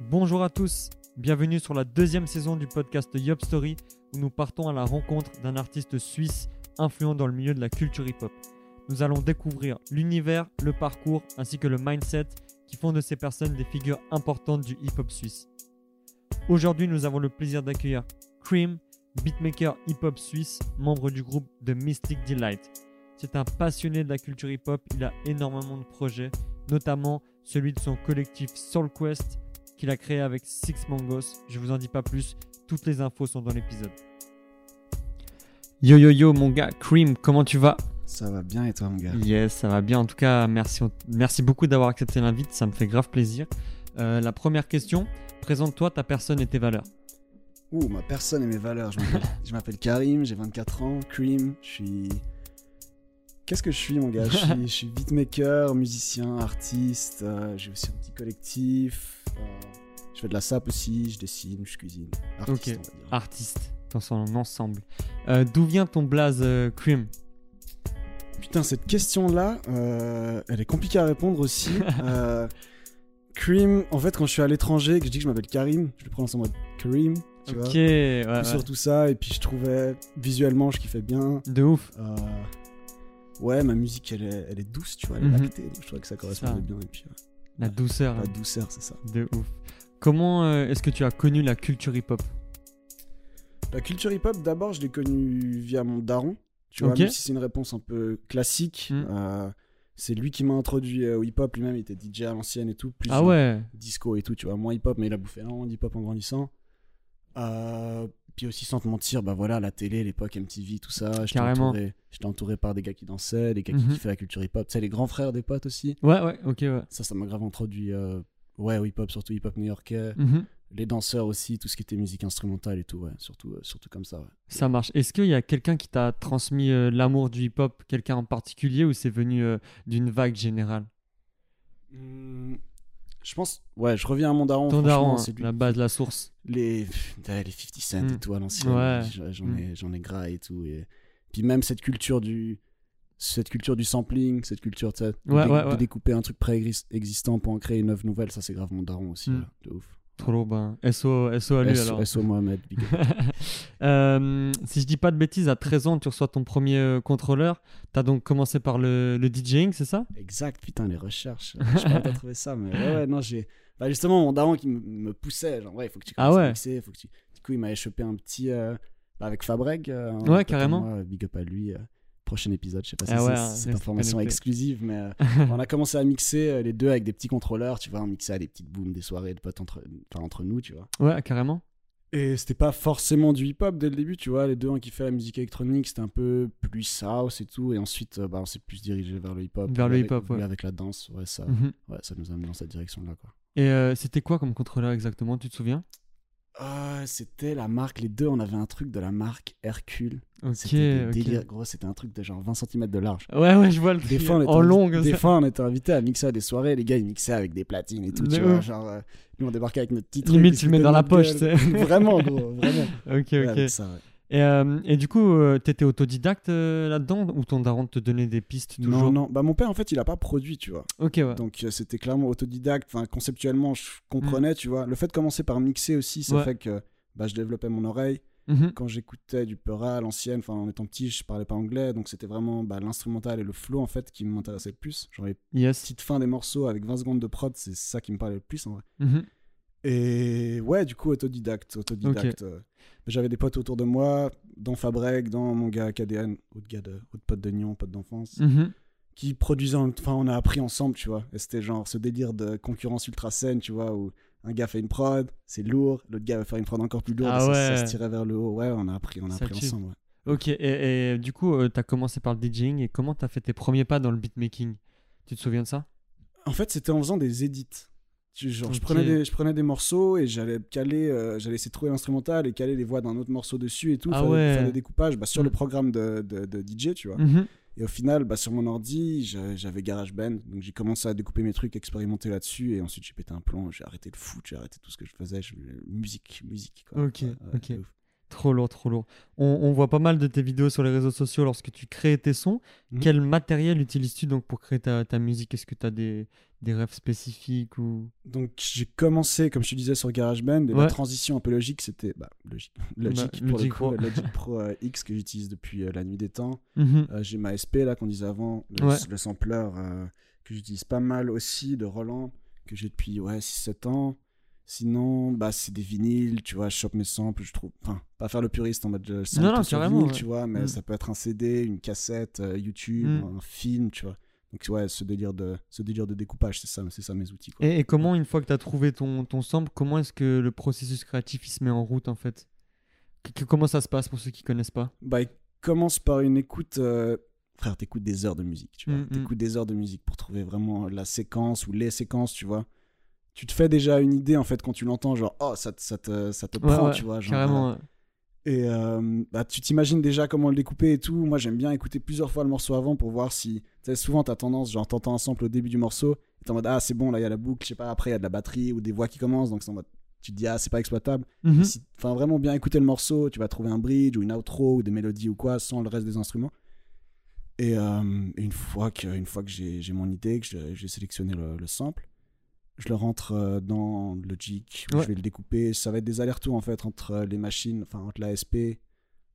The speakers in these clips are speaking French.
Bonjour à tous, bienvenue sur la deuxième saison du podcast Yop Story où nous partons à la rencontre d'un artiste suisse influent dans le milieu de la culture hip-hop. Nous allons découvrir l'univers, le parcours ainsi que le mindset qui font de ces personnes des figures importantes du hip-hop suisse. Aujourd'hui, nous avons le plaisir d'accueillir Cream, beatmaker hip-hop suisse, membre du groupe The Mystic Delight. C'est un passionné de la culture hip-hop, il a énormément de projets, notamment celui de son collectif Soul Quest qu'il a créé avec Six Mangos. Je vous en dis pas plus, toutes les infos sont dans l'épisode. Yo yo yo mon gars, Cream, comment tu vas? Ça va bien et toi mon gars? Yes, ça va bien. En tout cas, merci, merci beaucoup d'avoir accepté l'invite, ça me fait grave plaisir. Euh, la première question, présente-toi ta personne et tes valeurs. Ouh, ma personne et mes valeurs. Je m'appelle- Karim, j'ai 24 ans, Cream, je suis... Qu'est-ce que je suis mon gars? Je suis, je suis beatmaker, musicien, artiste, euh, j'ai aussi un petit collectif, je fais de la sap aussi, je dessine, je cuisine. Artiste, Ok. on va dire. Artiste, dans son ensemble. Euh, D'où vient ton blaze euh, Cream? Putain, cette question-là, euh, elle est compliquée à répondre aussi. Euh, Cream, en fait, quand je suis à l'étranger, que je dis que je m'appelle Karim, je le prononce en mode Karim, tu vois. Ok, ouais, ouais. Surtout ça, et puis je trouvais visuellement, je kiffais bien. De ouf. Euh, ouais, ma musique, elle est, elle est douce, tu vois, elle est lactée, donc je trouvais que ça correspondait Ça. bien. Et puis, La douceur. la hein. douceur, c'est ça. De ouf. Comment euh, est-ce que tu as connu la culture hip-hop? La culture hip-hop, d'abord, je l'ai connue via mon daron, tu vois, même si c'est une réponse un peu classique. Mhm. euh, c'est lui qui m'a introduit euh, au hip-hop, lui-même, il était DJ à l'ancienne et tout, plus Ah ouais disco et tout, tu vois, moins hip-hop, mais il a bouffé énormément d'hip-hop en grandissant. Puis aussi, sans te mentir, bah voilà, la télé, l'époque MTV, tout ça, j'étais Carrément. entouré, j'étais entouré par des gars qui dansaient, des gars Mhm. qui kiffaient la culture hip-hop, tu sais, les grands frères des potes aussi. Ouais, ouais, ok, ouais. Ça, ça m'a grave introduit euh, ouais, au hip-hop, surtout hip-hop new-yorkais. Mhm. Les danseurs aussi, tout ce qui était musique instrumentale et tout, ouais, surtout, euh, surtout comme ça, ouais. Ça marche. Est-ce qu'il y a quelqu'un qui t'a transmis euh, l'amour du hip-hop, quelqu'un en particulier, ou c'est venu euh, d'une vague générale? Hmm, je pense, ouais, je reviens à mon daron. Ton daron, hein, la base, la source. les, les 50 Cent Mm. et tout à l'ancienne. Ouais. J'en ai, j'en ai gras et tout. Et... Puis même cette culture du. Cette culture du sampling, cette culture de, Ouais, dé- ouais, de ouais. découper un truc préexistant pour en créer une œuvre nouvelle, ça c'est grave mon daron aussi, Mm. ouais, de ouf. Trop ben. SO, SO à lui S- alors. SO Mohamed, big up. Euh, si je dis pas de bêtises, à 13 ans, tu reçois ton premier euh, contrôleur. T'as donc commencé par le, le DJing, c'est ça? Exact, putain, les recherches. Je sais pas trouvé ça, mais ouais, ouais, non, j'ai. Bah, justement, mon daron qui me- poussait, genre, ouais, il faut que tu Ah commences ouais. à mixer, faut que tu. Du coup, il m'avait chopé un petit. euh, bah, avec Fabreg. euh, Ouais, carrément. moi, big up à lui. Prochain épisode, je sais pas si Ah ouais, c'est cette information exclusive, mais euh, on a commencé à mixer euh, les deux avec des petits contrôleurs, tu vois, on mixait à des petites booms, des soirées de potes entre, enfin, entre nous, tu vois. Ouais, carrément. Et c'était pas forcément du hip-hop dès le début, tu vois. Les deux, un qui fait la musique électronique, c'était un peu plus house et tout. Et ensuite, euh, bah, on s'est plus dirigé vers le hip-hop. Vers le hip-hop, ouais. Avec la danse, ouais, ça, Mhm. ouais, ça nous a amené dans cette direction-là, quoi. Et euh, c'était quoi comme contrôleur exactement Tu te souviens? Ah, c'était la marque, les deux, on avait un truc de la marque Hercule. Ok, C'était délires, gros, c'était un truc de genre 20 cm de large. Ouais, ouais, je vois le Des truc fois, on était en des ça. fois, on était invité à mixer à des soirées, les gars, ils mixaient avec des platines et tout, De tu vois. Genre, euh, nous, on débarquait avec notre petit truc. Limite, tu le mets dans la poche, tu sais. vraiment, gros, vraiment. Ok, Ouais, ok. avec ça, ouais. Et, euh, et du coup, euh, t'étais autodidacte euh, là-dedans ou ton daron te donnait des pistes toujours Non, non, bah mon père, en fait, il a pas produit, tu vois. Ok, ouais. Donc c'était clairement autodidacte. Enfin, conceptuellement, je comprenais, tu vois. Le fait de commencer par mixer aussi, ça Mm. Ouais. fait que bah, je développais mon oreille. Mhm. Quand j'écoutais du Peura à l'ancienne, enfin en étant petit, je parlais pas anglais, donc c'était vraiment bah, l'instrumental et le flow en fait qui m'intéressait le plus. Genre les Yes. petites fins des morceaux avec 20 secondes de prod, c'est ça qui me parlait le plus en vrai. Mhm. Et ouais, du coup, autodidacte, autodidacte. euh. J'avais des potes autour de moi, dans Fabreg, dans mon gars KDN, autre gars de, autre pote de Nyon, pote d'enfance Mhm. qui produisaient, en- enfin on a appris ensemble, tu vois. Et c'était genre ce délire de concurrence ultra saine, tu vois, où un gars fait une prod, c'est lourd, l'autre gars va faire une prod encore plus lourde, Ah ça, se tirait vers le haut. Ouais, on a appris, on a Ça appris tue. ensemble. ouais. Ok, et, et du coup, euh, t'as commencé par le DJing et comment t'as fait tes premiers pas dans le beatmaking? Tu te souviens de ça? En fait, c'était en faisant des edits. Genre, je, prenais des, je prenais des morceaux et j'allais caler, euh, j'allais essayer de trouver l'instrumental et caler les voix d'un autre morceau dessus et tout, Ah faire, des- ouais. faire des découpages bah, sur Mm. le programme de, de, de DJ, tu vois. Mhm. Et au final, bah, sur mon ordi, j'a- j'avais GarageBand. Donc j'ai commencé à découper mes trucs, expérimenter là-dessus. Et ensuite, j'ai pété un plomb. J'ai arrêté le foot, j'ai arrêté tout ce que je faisais. Je... Musique, musique. Quoi. Ok, ouais, ok. Trop lourd, trop lourd. On, on voit pas mal de tes vidéos sur les réseaux sociaux lorsque tu crées tes sons. Mhm. Quel matériel utilises-tu donc pour créer ta, ta musique? Est-ce que tu as des, des rêves spécifiques ou... Donc j'ai commencé, comme je te disais, sur GarageBand, et Ouais. la transition un peu logique, c'était bah, logique, Logic Bah, pour Pro. le Logic Pro euh, X que j'utilise depuis euh, la nuit des temps. Mhm. Euh, j'ai ma SP là qu'on disait avant, le, Ouais. le sampler que j'utilise pas mal aussi de Roland que j'ai depuis ouais 6-7 ans. Sinon, bah c'est des vinyles, tu vois, je chope mes samples, je trouve. Enfin, pas faire le puriste en mode je sample Non, non, sur vinyle, ouais. tu vois, mais Mm. ça peut être un CD, une cassette, euh, YouTube, Mm. un film, tu vois. Donc ouais, ce délire de ce délire de découpage, c'est ça, c'est ça mes outils quoi. Et, et comment, une fois que tu as trouvé ton, ton sample, comment est-ce que le processus créatif il se met en route en fait? Que- que- Comment ça se passe pour ceux qui connaissent pas? Bah, il commence par une écoute. euh, Frère, t'écoutes des heures de musique, tu vois. Mm, mm. T'écoutes des heures de musique pour trouver vraiment la séquence ou les séquences, tu vois. Tu te fais déjà une idée, en fait, quand tu l'entends, genre, oh, ça, te- ça te, ça te Ouais, prend, ouais, tu vois. Genre, Carrément. euh. Et euh, bah, tu t'imagines déjà comment le découper et tout. Moi, j'aime bien écouter plusieurs fois le morceau avant pour voir si. Tu sais, souvent, t'as tendance, genre, t'entends un sample au début du morceau, et t'es en mode, ah, c'est bon, là, il y a la boucle, je sais pas, après, il y a de la batterie ou des voix qui commencent, donc c'est en mode, tu te dis, ah, c'est pas exploitable. Mhm. Si- Enfin, vraiment bien écouter le morceau, tu vas trouver un bridge ou une outro ou des mélodies ou quoi sans le reste des instruments. Et, euh, une fois que, une fois que j'ai mon idée, que j'ai j'ai sélectionné le, le sample, je le rentre euh, dans Logic, où Ouais. je vais le découper. Ça va être des allers-retours en fait entre les machines, enfin entre l'ASP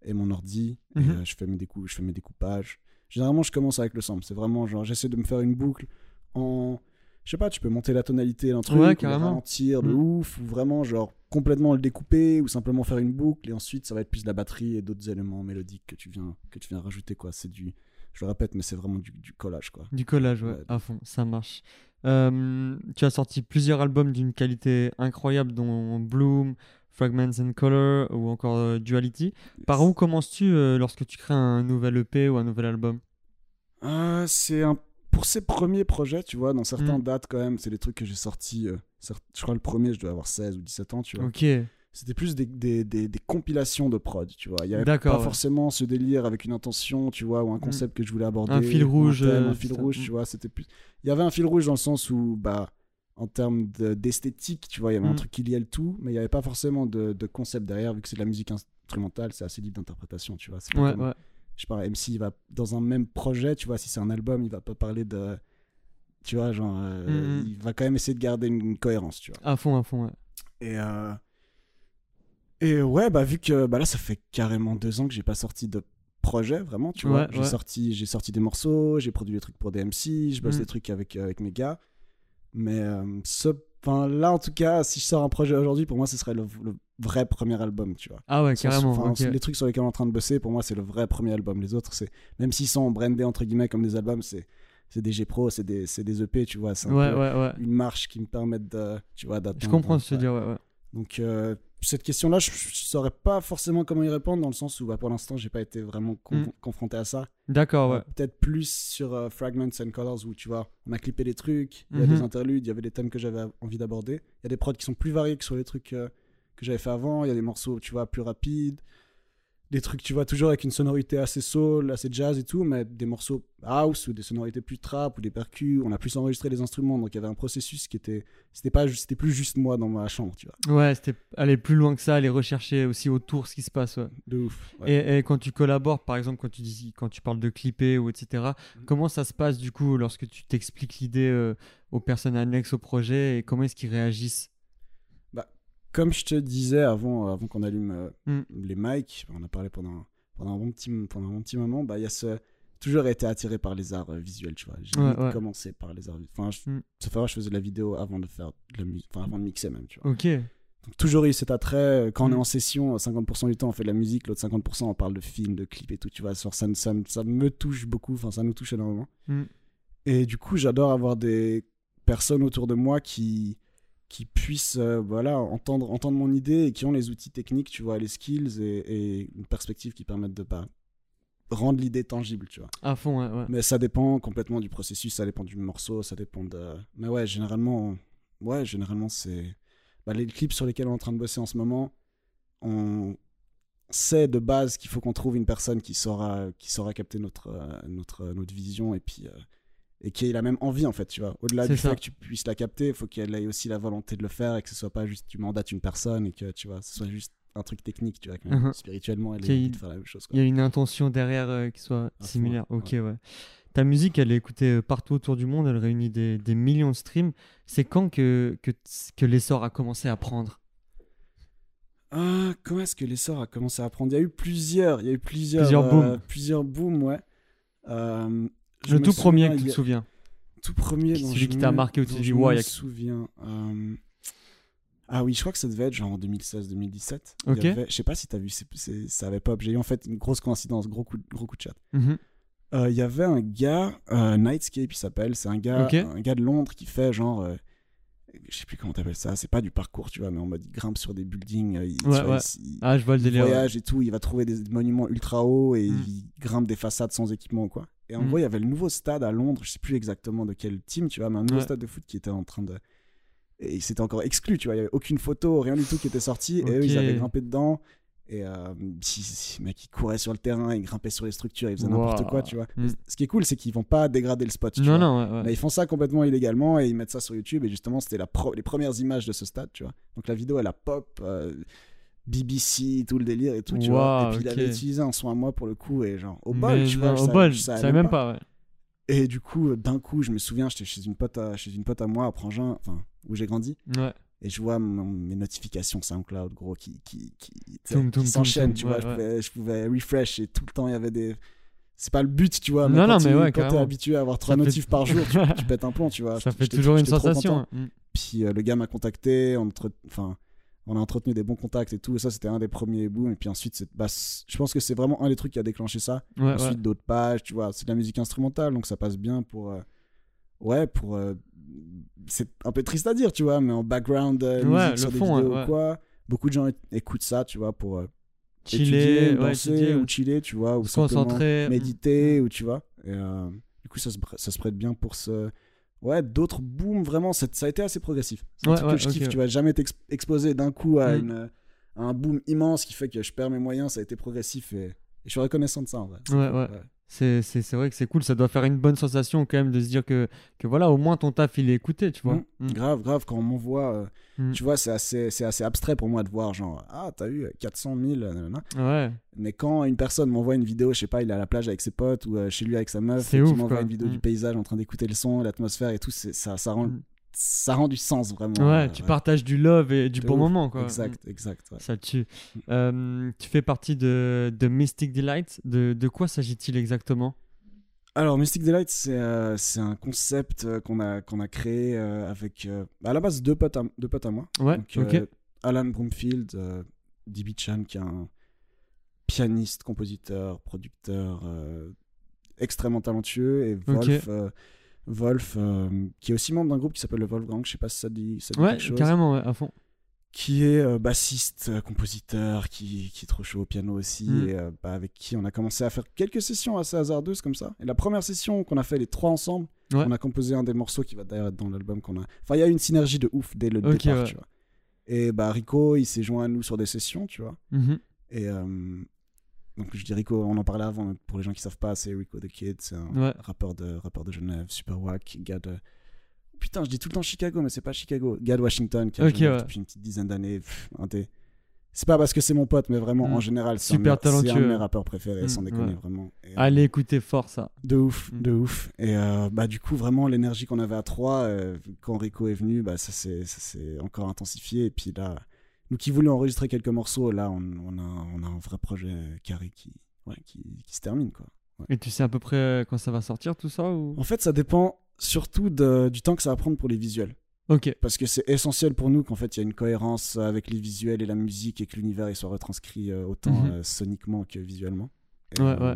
et mon ordi. Et Mhm. euh, je, fais mes je fais mes découpages. Généralement, je commence avec le sample. C'est vraiment genre, j'essaie de me faire une boucle en. Je sais pas, tu peux monter la tonalité d'un truc, Ouais, ou ralentir de Mm. ouf, ou vraiment genre complètement le découper, ou simplement faire une boucle, et ensuite ça va être plus de la batterie et d'autres éléments mélodiques que tu viens, que tu viens rajouter, quoi. C'est du. Je le répète, mais c'est vraiment du, du collage, quoi. Du collage, ouais, Ouais. à fond, ça marche. Euh, tu as sorti plusieurs albums d'une qualité incroyable, dont Bloom, Fragments and Color ou encore euh, Duality. Par où commences-tu euh, lorsque tu crées un nouvel EP ou un nouvel album? C'est un. Pour ces premiers projets, tu vois, dans certains Mm. dates quand même, c'est des trucs que j'ai sortis. je crois le premier, je dois avoir 16 ou 17 ans, tu vois. Ok, C'était plus des, des, des, des compilations de prod, tu vois. Il y avait pas ouais. forcément ce délire avec une intention, tu vois, ou un concept que je voulais aborder. Un fil ou rouge, thème, euh, un fil rouge, Mm. tu vois. C'était plus. Il y avait un fil rouge dans le sens où, bah, en termes de- d'esthétique, tu vois, il y avait un Mm. truc qui liait le tout, mais il n'y avait pas forcément de, de concept derrière, vu que c'est de la musique instrumentale, c'est assez libre d'interprétation, tu vois. Ouais, comme- ouais. je pas, MC il va dans un même projet, tu vois, si c'est un album, il va pas parler de. Tu vois, genre, euh, Mhm. il va quand même essayer de garder une, une cohérence, tu vois. À fond, à fond, ouais. Et, euh, et ouais, bah, vu que bah, là, ça fait carrément deux ans que j'ai pas sorti de projet, vraiment, tu vois. J'ai ouais. sorti, j'ai sorti des morceaux, j'ai produit des trucs pour des MC, je bosse Mhm. des trucs avec, euh, avec mes gars. Mais euh, ce, là, en tout cas, si je sors un projet aujourd'hui, pour moi, ce serait le, le vrai premier album, tu vois. Ah ouais, carrément. Les trucs sur lesquels on est en train de bosser, pour moi, c'est le vrai premier album. Les autres, c'est même s'ils sont brandés entre guillemets comme des albums, c'est c'est des G Pro, c'est des, des EP, tu vois. C'est un Ouais, ouais, ouais. une marche qui me permettent de, tu vois, Je d'atteindre. comprends ce que tu veux dire, ouais, ouais. Donc euh, cette question-là, je, je saurais pas forcément comment y répondre dans le sens où, bah, pour l'instant, j'ai pas été vraiment con- Mm. confronté à ça. D'accord, ouais. Peut-être plus sur euh, Fragments and Colors où tu vois, on a clippé des trucs, il y a Mhm. des interludes, il y avait des thèmes que j'avais envie d'aborder. Il y a des prods qui sont plus variés que sur les trucs euh, que j'avais fait avant. Il y a des morceaux, tu vois, plus rapides. Des trucs, tu vois, toujours avec une sonorité assez soul, assez jazz et tout, mais des morceaux house ou des sonorités plus trap ou des percus. On a plus enregistré les instruments, donc il y avait un processus qui était. C'était pas, c'était plus juste moi dans ma chambre, tu vois. Ouais, c'était aller plus loin que ça, aller rechercher aussi autour ce qui se passe, ouais. De ouf. ouais. Et, et quand tu collabores, par exemple, quand tu, dis, quand tu parles de clipper ou etc., Mhm. comment ça se passe du coup lorsque tu t'expliques l'idée euh, aux personnes annexes au projet et comment est-ce qu'ils réagissent? Comme je te disais avant, avant qu'on allume euh, Mm. les mics, on a parlé pendant, pendant, un, bon petit, pendant un bon petit moment, bah, il y a ce. Toujours été attiré par les arts euh, visuels, tu vois. J'ai Ouais, limite ouais. commencé par les arts visuels. Enfin, je, Mm. ça fait vrai, je faisais de la vidéo avant de faire de la musique, enfin, avant de mixer même, tu vois. Ok. Donc, toujours eu cet attrait. Quand on Mm. est en session, 50% du temps, on fait de la musique, l'autre 50%, on parle de films, de clips et tout, tu vois. Ça, ça, ça me touche beaucoup, enfin, ça nous touche énormément. Mm. Et du coup, j'adore avoir des personnes autour de moi qui, qui puissent euh, voilà, entendre, entendre mon idée et qui ont les outils techniques, tu vois, les skills et, et une perspective qui permettent de pas rendre l'idée tangible, tu vois. À fond, ouais. ouais. Mais ça dépend complètement du processus, ça dépend du morceau, ça dépend de... Mais ouais, généralement, ouais, généralement c'est... Bah, les clips sur lesquels on est en train de bosser en ce moment, on sait de base qu'il faut qu'on trouve une personne qui saura, qui saura capter notre, euh, notre, notre vision et puis... euh, et qui ait la même envie en fait, tu vois. Au-delà du ça. fait que tu puisses la capter, il faut qu'elle ait aussi la volonté de le faire et que ce soit pas juste tu mandates une personne et que tu vois, ce soit juste un truc technique, tu vois. que Mhm. Spirituellement, elle envie de faire la même chose. Il y a une intention derrière euh, qui soit similaire. ouais. Ok, ouais. Ta musique, elle est écoutée euh, partout autour du monde, elle réunit des, des millions de streams. C'est quand que, que, que l'essor a commencé à prendre? Ah, comment est-ce que l'essor a commencé à prendre? Il y a eu plusieurs, il y a eu plusieurs, Plusieurs euh, booms. plusieurs booms, ouais. Euh, Le tout premier que tu te souviens. tout premier celui qui t'a marqué dont dis, je me souviens. euh, Ah oui, je crois que ça devait être genre en 2016-2017. Il y Ok. avait- Je sais pas si t'as vu, c'est- ça avait pop. J'ai eu en fait une grosse coïncidence, gros coup, de- gros coup de chat. Mhm. Euh, Il y avait un gars, euh, Nightscape il s'appelle, c'est un gars, un gars de Londres qui fait genre, euh, je sais plus comment t'appelles ça, c'est pas du parcours, tu vois, mais en mode il grimpe sur des buildings, euh, il, tu Ouais, vois, ouais. il- il- Ah, je vois le il délire. ouais. voyage et tout, il va trouver des monuments ultra hauts et Mm. il grimpe des façades sans équipement quoi. Et en Mm. gros, il y avait le nouveau stade à Londres, je sais plus exactement de quel team, tu vois, mais un nouveau stade de foot qui était en train de et c'était encore exclu, tu vois, il y avait aucune photo, rien du tout qui était sorti et eux ils avaient grimpé dedans et euh, si, si, le mec il courait sur le terrain, il grimpait sur les structures, il faisait n'importe quoi, tu vois. Mm. Ce qui est cool, c'est qu'ils vont pas dégrader le spot, tu Non, vois. non, ouais, ouais. Là, ils font ça complètement illégalement et ils mettent ça sur YouTube. Et justement, c'était pro- les premières images de ce stade, tu vois. Donc la vidéo, elle a pop, euh, BBC, tout le délire et tout, tu vois. Et puis ok. il avait utilisé un son à moi pour le coup et genre au bol, Mais tu vois. non, je au savais- bol, je savais même pas. ouais. Et du coup, d'un coup, je me souviens, j'étais chez une pote à, chez une pote à moi à Prangin, enfin, où j'ai grandi. Ouais. Et je vois mon- mes notifications SoundCloud, gros, qui, qui, qui, qui s'enchaînent, tu vois. ouais, je, ouais. pouvais, je pouvais refresh et tout le temps, il y avait des. C'est pas le but, tu vois. Mais Non, quand non, mais ouais, quand t'es habitué à avoir trois Ça fait- notifs par jour, tu, tu pètes un plomb, tu vois. Ça fait toujours une sensation. hein. Mm. Puis euh, le gars m'a contacté, on, entre- enfin, on a entretenu des bons contacts et tout. Et ça, c'était un des premiers booms. Et puis ensuite, bah, je pense que c'est vraiment un des trucs qui a déclenché ça. Ensuite, d'autres pages, tu vois. C'est de la musique instrumentale, donc ça passe bien pour. euh, ouais, pour. euh, c'est un peu triste à dire, tu vois, mais en background, euh, Ouais, musique sur des fond, vidéos ouais, ou ouais. quoi. Beaucoup de gens écoutent ça, tu vois, pour euh, Chiller, étudier, ouais, danser étudier, ou chiller, tu vois, ou se concentrer. méditer ou tu vois et euh, du coup ça se, ça se prête bien pour ce ouais d'autres booms vraiment ça a été assez progressif c'est un truc que je kiffe tu vas jamais t'ex- exposer d'un coup à, Mm. une, à un boom immense qui fait que je perds mes moyens ça a été progressif et, et je suis reconnaissant de ça en vrai Ouais, ouais. C'est c'est- c'est vrai que c'est cool. Ça doit faire une bonne sensation quand même de se dire que, que voilà, au moins ton taf il est écouté, tu vois. Mm. Mm. grave grave quand on m'envoie euh, Mm. tu vois c'est assez c'est assez abstrait pour moi de voir genre ah t'as eu 400 000 nanana. Ouais. Mais quand une personne m'envoie une vidéo, je sais pas, il est à la plage avec ses potes ou euh, chez lui avec sa meuf, C'est et qui m'envoie une vidéo du paysage en train d'écouter le son, l'atmosphère et tout, ça, ça, rend. Ça rend du sens vraiment. Ouais, euh, tu partages du love et du De bon ouf. moment, quoi. Exact, exact. ouais. Ça tue. Euh, tu fais partie de, de Mystic Delight. De, de quoi s'agit-il exactement? Alors, Mystic Delight, c'est euh, c'est un concept qu'on a, qu'on a créé avec, à la base, deux potes à, deux potes à moi. Ouais, Donc, Alan Broomfield, euh, DB Chan, qui est un pianiste, compositeur, producteur extrêmement talentueux, et Wolf. Wolf euh, qui est aussi membre d'un groupe qui s'appelle le Wolfgang, je sais pas si ça dit, ça dit Ouais, quelque chose, carrément, ouais, à fond. qui est euh, bassiste, euh, compositeur, qui, qui est trop chaud au piano aussi, Mm. et bah, avec qui on a commencé à faire quelques sessions assez hasardeuses comme ça. Et la première session qu'on a fait les trois ensemble, Ouais. on a composé un des morceaux qui va d'ailleurs être dans l'album qu'on a. Enfin, il y a eu une synergie de ouf dès le départ, ouais. tu vois. Et bah Rico, il s'est joint à nous sur des sessions, tu vois. Mhm. Et donc je dis Rico, on en parlait avant, pour les gens qui savent pas, c'est Rico the Kid, c'est un Ouais. rappeur de rappeur de Genève, super wack, gars de Putain, je dis tout le temps Chicago, mais c'est pas Chicago, gars de Washington qui a Ok, Genève ouais. depuis une petite dizaine d'années. Pff, un des- C'est pas parce que c'est mon pote, mais vraiment Mm. en général, c'est un, de mes- c'est un de talentueux. mes rappeurs préférés, Mm, sans déconner ouais. vraiment. Et, euh, Allez écouter fort ça. de ouf, Mm. de ouf. Et euh, bah du coup vraiment l'énergie qu'on avait à trois euh, quand Rico est venu, bah ça s'est encore intensifié. Et puis là, nous qui voulions enregistrer quelques morceaux, là on, on a on a un vrai projet carré qui ouais, qui, qui se termine quoi. Et tu sais à peu près euh, quand ça va sortir tout ça ou? En fait, ça dépend surtout de- du temps que ça va prendre pour les visuels. Ok. Parce que c'est essentiel pour nous qu'en fait il y a une cohérence avec les visuels et la musique et que l'univers soit retranscrit euh, autant Mhm. euh, soniquement que visuellement. Et, Ouais, ouais.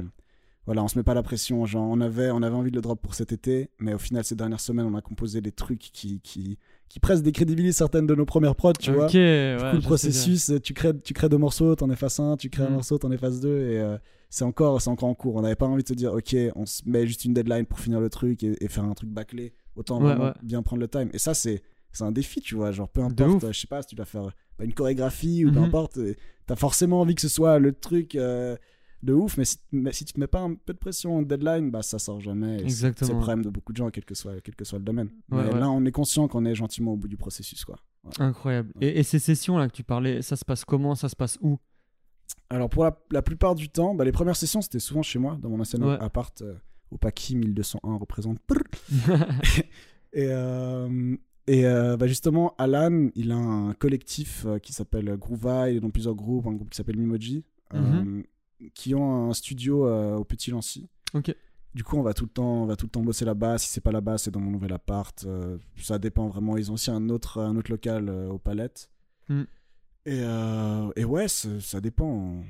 Voilà, on se met pas la pression. Genre, on avait, on avait envie de le drop pour cet été, mais au final, ces dernières semaines, on a composé des trucs qui, qui, qui presque décrédibilisent certaines de nos premières prods, tu vois. ok. Du ouais, coup, le processus, euh, tu crées, tu crées deux morceaux, t'en effaces un, tu crées un Mhm. morceau, t'en effaces deux, et euh, c'est encore, c'est encore en cours. On n'avait pas envie de se dire, ok, on se met juste une deadline pour finir le truc et, et faire un truc bâclé. Autant Ouais, ouais. bien prendre le time. Et ça, c'est, c'est un défi, tu vois. Genre, peu importe, euh, je sais pas si tu dois faire bah, une chorégraphie ou peu Mhm. importe, euh, t'as forcément envie que ce soit le truc. euh, de ouf, mais si, mais si tu te mets pas un peu de pression, deadline, bah ça sort jamais. c'est- le problème de beaucoup de gens, quel que soit, quel que soit le domaine. Ouais, mais ouais. là, on est conscient qu'on est gentiment au bout du processus, quoi. Ouais. Incroyable. Et, et ces sessions-là que tu parlais, ça se passe comment Ça se passe où? Alors pour la, la plupart du temps, bah, les premières sessions c'était souvent chez moi, dans mon ancien appart euh, au Paki 1201 représente. Et, euh, et euh, bah, justement, Alan, il a un collectif euh, qui s'appelle Groovy, il est dans plusieurs groupes, un groupe qui s'appelle Mimoji, euh, qui ont un studio euh, au Petit Lancy. Ok. Du coup, on va tout le temps, on va tout le temps bosser là-bas. Si c'est pas là-bas, c'est dans mon nouvel appart. Euh, ça dépend vraiment. Ils ont aussi un autre, un autre local euh, aux Palettes. Mm. Et, et ouais, ça, dépend.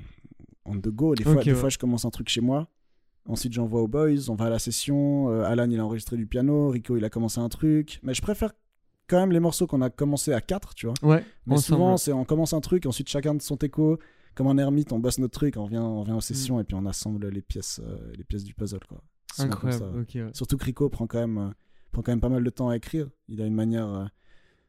On, the go. Des, fois, des ouais. fois, je commence un truc chez moi. Ensuite, j'envoie aux boys. On va à la session. Euh, Alan, il a enregistré du piano. Rico, il a commencé un truc. Mais je préfère quand même les morceaux qu'on a commencé à 4, tu vois. Ouais, Mais souvent, c'est on commence un truc, ensuite chacun de son teco, comme un ermite, on bosse notre truc, on vient, on vient aux sessions et puis on assemble les pièces, euh, les pièces du puzzle, quoi. Incroyable. ça, ouais. Surtout que Rico prend quand même, euh, prend quand même pas mal de temps à écrire. Il a une manière, euh,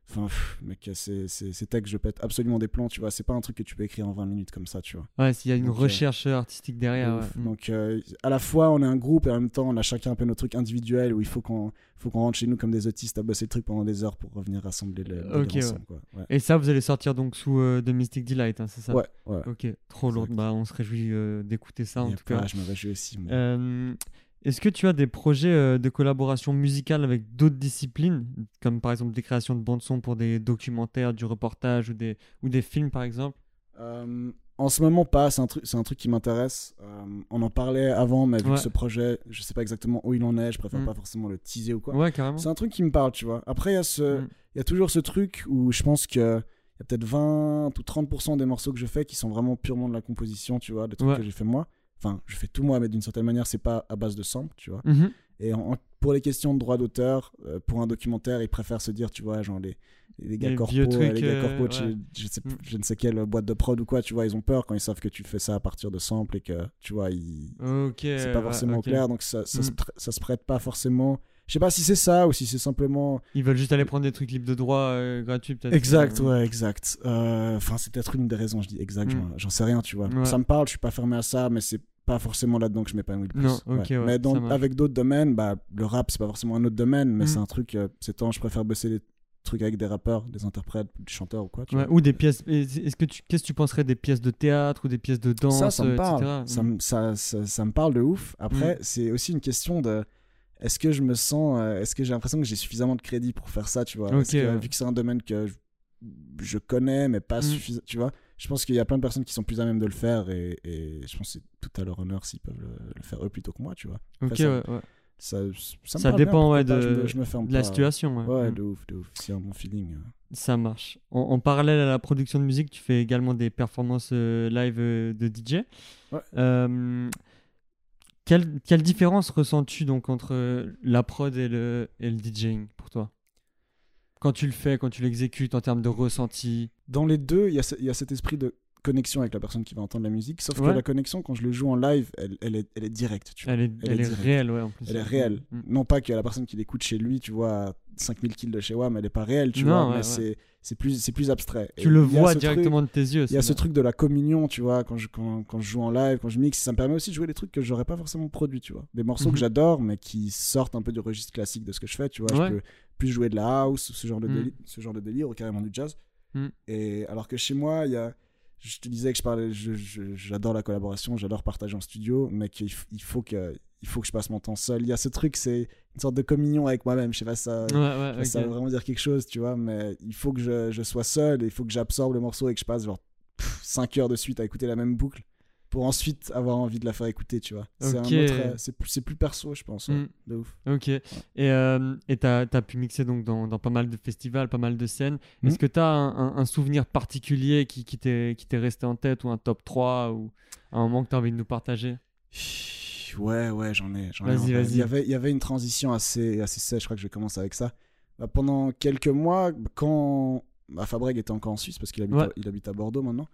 enfin, pff, mec, c'est textes, je pète absolument des plans, tu vois. C'est pas un truc que tu peux écrire en 20 minutes comme ça, tu vois. Ouais, s'il y a une Donc, euh, recherche artistique derrière. Ouais. Mm. Donc, euh, à la fois, on est un groupe et en même temps, on a chacun un peu notre truc individuel où il faut qu'on rentre chez nous comme des autistes à bosser le truc pendant des heures pour revenir rassembler le, le Ok, ouais. ensemble, quoi. Ouais. Et ça, vous allez sortir donc sous euh, The Mystic Delight, hein, c'est ça? Ouais, ouais. Ok, trop lourd. Bah, on se réjouit d'écouter ça en tout cas. après, je me réjouis aussi. Est-ce que tu as des projets euh, de collaboration musicale avec d'autres disciplines, comme par exemple des créations de bandes-son pour des documentaires, du reportage ou des, ou des films par exemple? Euh, en ce moment, pas. C'est un truc, c'est un truc qui m'intéresse. Euh, on en parlait avant, mais vu Ouais. que ce projet, je sais pas exactement où il en est. Je préfère Mm. pas forcément le teaser ou quoi. Ouais, carrément. C'est un truc qui me parle, tu vois. Après, il y a ce, Mm. y a toujours ce truc où je pense que il y a peut-être 20 ou 30% des morceaux que je fais qui sont vraiment purement de la composition, tu vois, des trucs Ouais. que j'ai fait moi. Enfin, je fais tout moi, mais d'une certaine manière, c'est pas à base de sample, tu vois. Mhm. Et en- pour les questions de droit d'auteur, euh, pour un documentaire, ils préfèrent se dire, tu vois, genre les, les gars Les corpo, les gars euh, corpo de chez- ouais. je, sais, Mm. je ne sais quelle boîte de prod ou quoi, tu vois, ils ont peur quand ils savent que tu fais ça à partir de samples et que, tu vois, ils... Ok. c'est pas ouais, forcément clair, donc ça, Mm. ça se prête pas forcément. Je sais pas si c'est ça ou si c'est simplement. Ils veulent juste aller prendre des trucs libres de droit euh, gratuits peut-être. Exact, ouais, exact. Enfin, c'est peut-être une des raisons, je dis exact, Mm. j'en- j'en sais rien, tu vois. Ouais. Ça me parle, je suis pas fermé à ça, mais c'est pas forcément là-dedans que je m'épanouis le plus. Non, ok, ouais, mais dans- avec d'autres domaines, bah, le rap, c'est pas forcément un autre domaine, mais Mm. c'est un truc, euh, c'est temps, je préfère bosser des trucs avec des rappeurs, des interprètes, des chanteurs ou quoi, tu Ouais, vois. ou des pièces. Est-ce que tu, qu'est-ce que tu penserais des pièces de théâtre ou des pièces de danse, ça, ça me euh, parle. etc. Ça, Mm. me- ça, ça, ça me parle de ouf. Après, c'est aussi une question de est-ce que je me sens, euh, est-ce que j'ai l'impression que j'ai suffisamment de crédit pour faire ça, tu vois? Que, ouais. Vu que c'est un domaine que je, je connais, mais pas Mm. suffisamment, tu vois? Je pense qu'il y a plein de personnes qui sont plus à même de le faire et, et je pense que c'est tout à leur honneur s'ils peuvent le, le faire eux plutôt que moi, tu vois. Ok, ça- ouais, ouais. Ça, ça, me Ça parle dépend, bien, pourquoi ouais, pas, de- je me, je me ferme De la pas. situation, ouais. Ouais, Mm. de ouf, de ouf. C'est un bon feeling. euh. Ça marche. En, en parallèle à la production de musique, tu fais également des performances euh, live euh, de DJ. Ouais. Euh, quelle, quelle différence ressens-tu donc entre euh, la prod et le, et le DJing pour toi? Quand tu le fais, quand tu l'exécutes en termes de ressenti? Dans les deux, il y, a y cet esprit de connexion avec la personne qui va entendre la musique. Sauf Ouais. que la connexion, quand je le joue en live, elle, elle, est, elle est directe. Tu vois. Elle est, Elle elle est est directe. réelle, ouais, en plus. Elle est réelle. Mm. Non pas que la personne qui l'écoute chez lui, tu vois, à 5000 kills de chez WAM, elle est pas réelle, tu Non, vois, ouais, mais c'est c'est plus, c'est plus abstrait. Tu Et le vois truc- directement de tes yeux. Il y a ce truc de la communion, tu vois, quand je, quand, quand je joue en live, quand je mixe, ça me permet aussi de jouer des trucs que j'aurais pas forcément produits, tu vois. Des morceaux Mhm. que j'adore, mais qui sortent un peu du registre classique de ce que je fais, tu vois. Ouais. Je peux plus jouer de la house, ce genre de, Mhm. déli- ce genre de délire, ou carrément du jazz. Mhm. Et alors que chez moi, il y a. Je te disais que je parlais, j'adore la collaboration, j'adore partager en studio, mais qu'il il faut que, il faut que je passe mon temps seul. Il y a ce truc, c'est une sorte de communion avec moi-même. Je sais pas ça, Ouais, ouais, ça veut vraiment dire quelque chose, tu vois, mais il faut que je, je sois seul, et il faut que j'absorbe le morceau et que je passe genre 5 heures de suite à écouter la même boucle pour ensuite avoir envie de la faire écouiter, tu vois. C'est un Ok. autre, euh, c'est plus, plus perso, je pense, ouais, Mm. de ouf. Ok. Et euh, et t'as as pu mixer donc dans, dans pas mal de festivals, pas mal de scènes. Est-ce Mhm. que t'as un, un, un souvenir particulier qui, qui t'est resté en tête ou un top 3 ou un moment que t'as envie de nous partager? Ouais, ouais, j'en ai. Vas-y, vas-y. Il y avait, il y avait une transition assez, assez sèche, je crois que je vais commencer avec ça. Bah, pendant quelques mois, quand bah, Fabreg était encore en Suisse, parce qu'il habite, Ouais. habite à Bordeaux maintenant,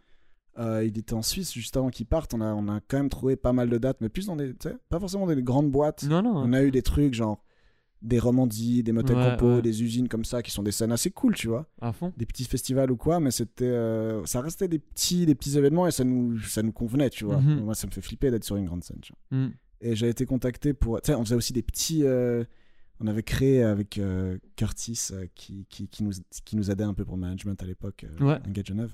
euh, il était en Suisse juste avant qu'il parte. On a, on a quand même trouvé pas mal de dates, mais plus dans des. tu sais, Pas forcément des grandes boîtes. Non, non. On a eu des trucs genre des Romandies, des Motel Ouais, Campo, ouais. des usines comme ça, qui sont des scènes assez cool, tu vois. À fond. Des petits festivals ou quoi, mais c'était, euh, ça restait des petits, des petits événements et ça nous, ça nous convenait, tu vois. Mhm. Moi, ça me fait flipper d'être sur une grande scène, tu vois. Mm. Et j'ai été contacté pour. Tu sais, on faisait aussi des petits. euh, on avait créé avec euh, Curtis, qui, qui, qui nous, qui nous aidait un peu pour le management à l'époque, Ouais. Engage Genève.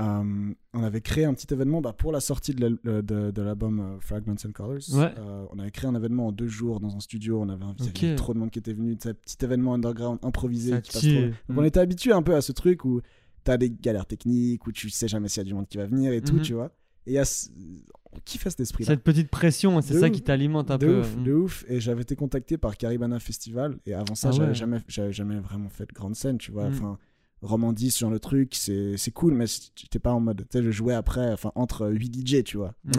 Euh, on avait créé un petit événement bah, pour la sortie de euh, l'album euh, Fragments and Colors. Ouais. Euh, on avait créé un événement en deux jours dans un studio. On avait invité trop de monde qui était venu. Sais, petit événement underground improvisé. Ça qui passe tue. trop bien. Donc Mm. on était habitué un peu à ce truc où t'as des galères techniques, où tu sais jamais s'il y a du monde qui va venir et tout, Mhm. tu vois. Et il y a ce- on kiffait cet esprit-là. Cette petite pression, c'est De ça ouf. qui t'alimente un de peu. ouf, Mm. de ouf. Et j'avais été contacté par Caribana Festival. Et avant ça, Ah j'avais ouais. jamais, j'avais jamais vraiment fait de grande scène, tu vois. Mm. Enfin, Romandie, ce genre de truc, c'est c'est cool, mais j'étais pas en mode. Tu sais, je jouais après, enfin, entre 8 DJ, tu vois. Ouais,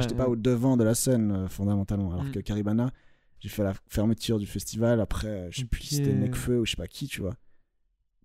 J'étais ouais. pas au devant de la scène, euh, fondamentalement. Alors Mm. que Caribana, j'ai fait la fermeture du festival. Après, euh, je sais plus si c'était. Necfeu ou je sais pas qui, tu vois.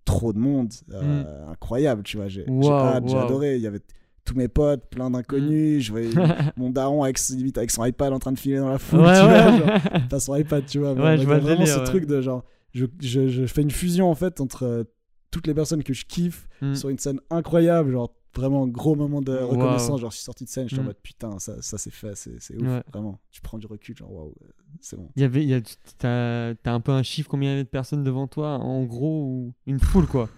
Trop de monde, euh, incroyable, tu vois. J'ai Mm. Wow, wow. adoré. Il y avait tous mes potes, plein d'inconnus. Je voyais mon daron avec, limite, avec son iPad en train de filer dans la foule, tu vois. pas son iPad, tu vois. Ouais, je vois le vraiment délire, ce truc de genre, je, je, je fais une fusion en fait entre toutes les personnes que je kiffe Mm. sur une scène incroyable, genre vraiment gros moment de Wow. reconnaissance. Genre, je suis sorti de scène, je suis en Mm. mode putain, ça, ça c'est fait, c'est ouf, Ouais. vraiment. Tu prends du recul, genre waouh, c'est bon. Y avait, il y a, t'as, t'as un peu un chiffre combien il y avait de personnes devant toi, en gros, ou une foule quoi?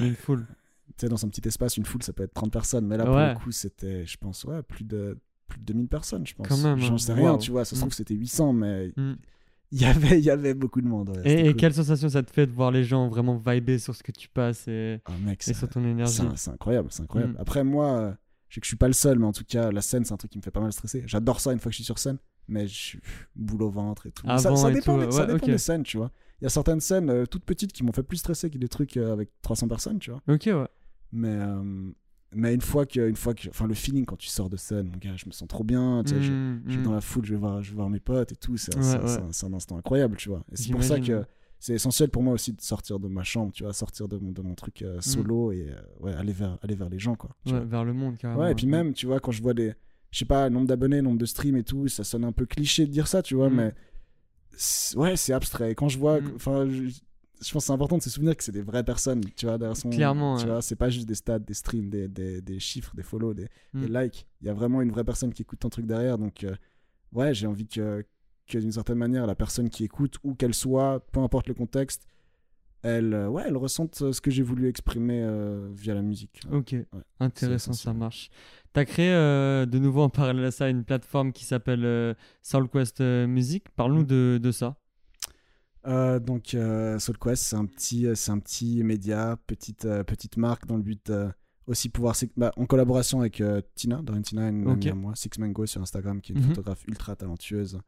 Une foule. Tu sais, dans un petit espace, une foule, ça peut être 30 personnes, mais là, Ouais. pour le coup, c'était, je pense, ouais, plus de, plus de 2000 personnes, je pense. Quand même, J'en hein. sais rien, Wow. tu vois, ça se trouve, c'était 800, mais Mm. Il y avait, y avait beaucoup de monde. ouais, Et, c'était et cool. quelle sensation ça te fait de voir les gens vraiment vibrer sur ce que tu passes et, Ah, mec, et c'est- sur ton énergie C'est incroyable, c'est incroyable. Mm. Après, moi, je sais que je suis pas le seul, mais en tout cas, la scène, c'est un truc qui me fait pas mal stresser. J'adore ça une fois que je suis sur scène, mais je suis boule au ventre et tout. ça, Avant ça et dépend, tout, des, ça ouais, dépend des scènes, tu vois. Il y a certaines scènes euh, toutes petites qui m'ont fait plus stresser que des trucs euh, avec 300 personnes, tu vois. Ok, ouais. Mais, euh, mais une fois que, une fois que, enfin, le feeling quand tu sors de scène, mon gars, je me sens trop bien. Tu sais, je, Mm, je suis mm. dans la foule, je vais voir, je vais voir mes potes et tout. C'est Ouais, un, instant incroyable, tu vois. Et c'est pour ça que c'est essentiel pour moi aussi de sortir de ma chambre, tu vois, sortir de mon, de mon truc euh, solo et euh, ouais, aller, vers, aller vers les gens, quoi. Ouais, vers le monde carrément. Ouais, et puis même, tu vois, quand je vois des. Je sais pas, nombre d'abonnés, nombre de streams et tout, ça sonne un peu cliché de dire ça, tu vois, Mm. mais. Ouais, c'est abstrait. Et quand je vois. Enfin, je, pense que c'est important de se souvenir que c'est des vraies personnes, tu vois, derrière son. Clairement, Tu ouais. vois, c'est pas juste des stats, des streams, des, des, des chiffres, des follow, des, des Mm. likes. Il y a vraiment une vraie personne qui écoute ton truc derrière. Donc, euh, ouais, j'ai envie que, que d'une certaine manière, la personne qui écoute, où qu'elle soit, peu importe le contexte, elle, euh, ouais, elle ressente euh, ce que j'ai voulu exprimer euh, via la musique. Ok, intéressant, ça marche. Tu as créé de nouveau en parallèle à ça une plateforme qui s'appelle SoulQuest Music. Mm. Parle-nous de, de ça. Euh, donc euh, SoulQuest, c'est un petit, euh, c'est un petit média, petite, euh, petite marque dans le but aussi pouvoir, bah, en collaboration avec Tina, Doreen Tina, une Ok. amie à moi, Six Mango sur Instagram, qui est une Mhm. photographe ultra talentueuse.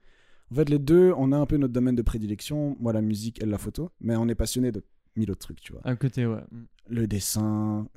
En fait, les deux, on a un peu notre domaine de prédilection, moi la musique, elle la photo, mais on est passionné de mille autres trucs, tu vois. À côté, ouais. Mm. Le dessin,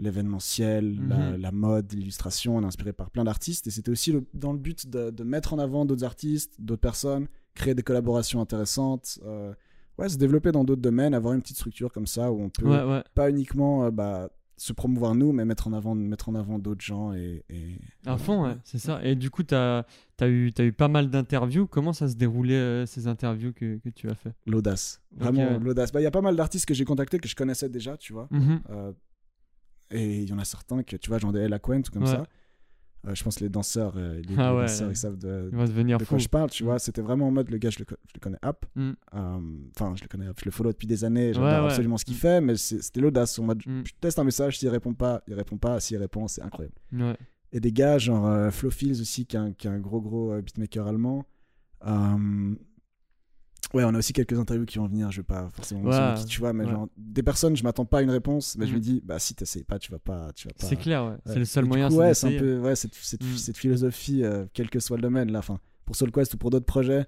l'événementiel, la, Mhm. la mode, l'illustration, on est inspiré par plein d'artistes et c'était aussi le- dans le but de, de mettre en avant d'autres artistes, d'autres personnes, créer des collaborations intéressantes, euh, ouais, se développer dans d'autres domaines, avoir une petite structure comme ça où on peut Ouais, ouais. pas uniquement euh, bah, se promouvoir nous, mais mettre en avant, mettre en avant d'autres gens et, et- À fond, ouais, c'est ça. Et du coup, tu as, eu, t'as eu pas mal d'interviews. Comment ça se déroulait, euh, ces interviews que, que tu as fait? L'audace. Vraiment ouais. l'audace. Bah, Il y a pas mal d'artistes que j'ai contactés que je connaissais déjà, tu vois. Mhm. Euh, et il y en a certains que, tu vois, genre des Ella Quent ou comme Ouais. ça. Euh, je pense que les danseurs, euh, les, Ah les danseurs, ils savent de, de quoi je parle, tu Mm. vois. C'était vraiment en mode, le gars, je le, je le connais app. Mm. Euh, Enfin, je le connais, je le follow depuis des années, j'adore Ouais, ouais. absolument ce qu'il Mm. fait, mais c'était l'audace. En mode, Mm. je teste un message, s'il répond pas, il répond pas, s'il répond, c'est incroyable. Et des gars, genre Flo Fields aussi, qui est un, qui est un gros, gros beatmaker allemand. Ouais, on a aussi quelques interviews qui vont venir, je vais pas forcément mentionner qui tu vois, mais ouais. genre, des personnes, je m'attends pas à une réponse, mais je Mm. me dis, bah si t'essayes pas, tu vas pas. Tu vas pas C'est clair, ouais. C'est le seul Et moyen. coup, c'est ouais, c'est un peu ouais, cette, cette, Mm. cette philosophie, euh, quel que soit le domaine, là, enfin, pour SoulQuest ou pour d'autres projets,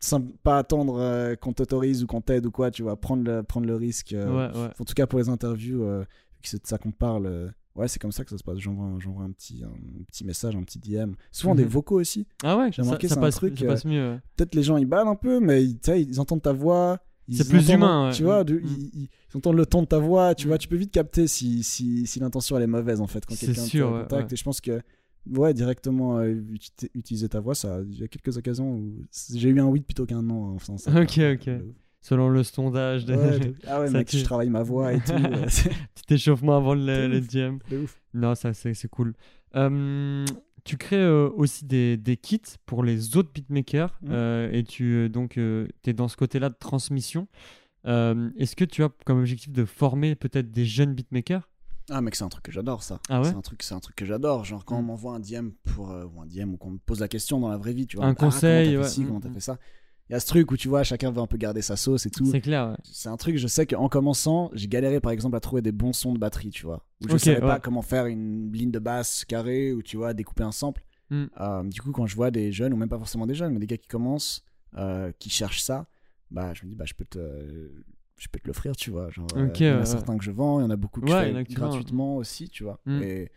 sans pas attendre euh, qu'on t'autorise ou qu'on t'aide ou quoi, tu vas prendre le, prendre le risque. euh, Ouais, ouais. En tout cas, pour les interviews, euh, vu que c'est de ça qu'on parle, ouais, c'est comme ça que ça se passe. J'envoie un, un, petit, un petit message, un petit DM. Souvent des Mhm. vocaux aussi. Ah ouais, J'ai remarqué, ça c'est un truc, ça euh, passe mieux. ouais. Peut-être les gens ils baladent un peu, mais ils, entendent ta voix. C'est plus humain, ouais. Tu vois, Mm. Mm. ils, ils- ils entendent le ton de ta voix. Tu Mm. vois, tu peux vite capter si, si, si l'intention elle est mauvaise en fait quand C'est quelqu'un te ouais, contacte. ouais. Et je pense que ouais, directement euh, uti- utiliser ta voix. Ça, il y a quelques occasions où j'ai eu un oui plutôt qu'un non en faisant ça. Ok, ok. Selon le sondage, de- Ouais, de- ah ouais, Ça mec, je travaille ma voix et tout. petit échauffement avant le, le de ouf. Non, ça c'est c'est cool. Euh, tu crées euh, aussi des, des kits pour les autres beatmakers Mhm. euh, et tu euh, donc tu es dans ce côté-là de transmission. Euh, Est-ce que tu as comme objectif de former peut-être des jeunes beatmakers? Ah mec, c'est un truc que j'adore ça. Ah ouais? C'est un truc, c'est un truc que j'adore. Genre quand on Mm. m'envoie un DM pour euh, ou un DM ou qu'on me pose la question dans la vraie vie, tu vois. Un Ah, comment conseil, t'as ouais. ci, Mm, comment t'as mm. fait ça? Il y a ce truc où tu vois, chacun veut un peu garder sa sauce et tout. C'est clair. ouais. C'est un truc, je sais qu'en commençant, j'ai galéré par exemple à trouver des bons sons de batterie, tu vois. Où je Ok, savais pas comment faire une ligne de basse carrée ou tu vois, découper un sample. Mm. Euh, du coup, quand je vois des jeunes, ou même pas forcément des jeunes, mais des gars qui commencent, euh, qui cherchent ça, bah je me dis, bah je peux te. Je peux te l'offrir, tu vois. Genre, euh, Ok, il y en a certains que je vends, il y en a beaucoup que Ouais, je fais que vends. gratuitement aussi, tu vois. Mm. Et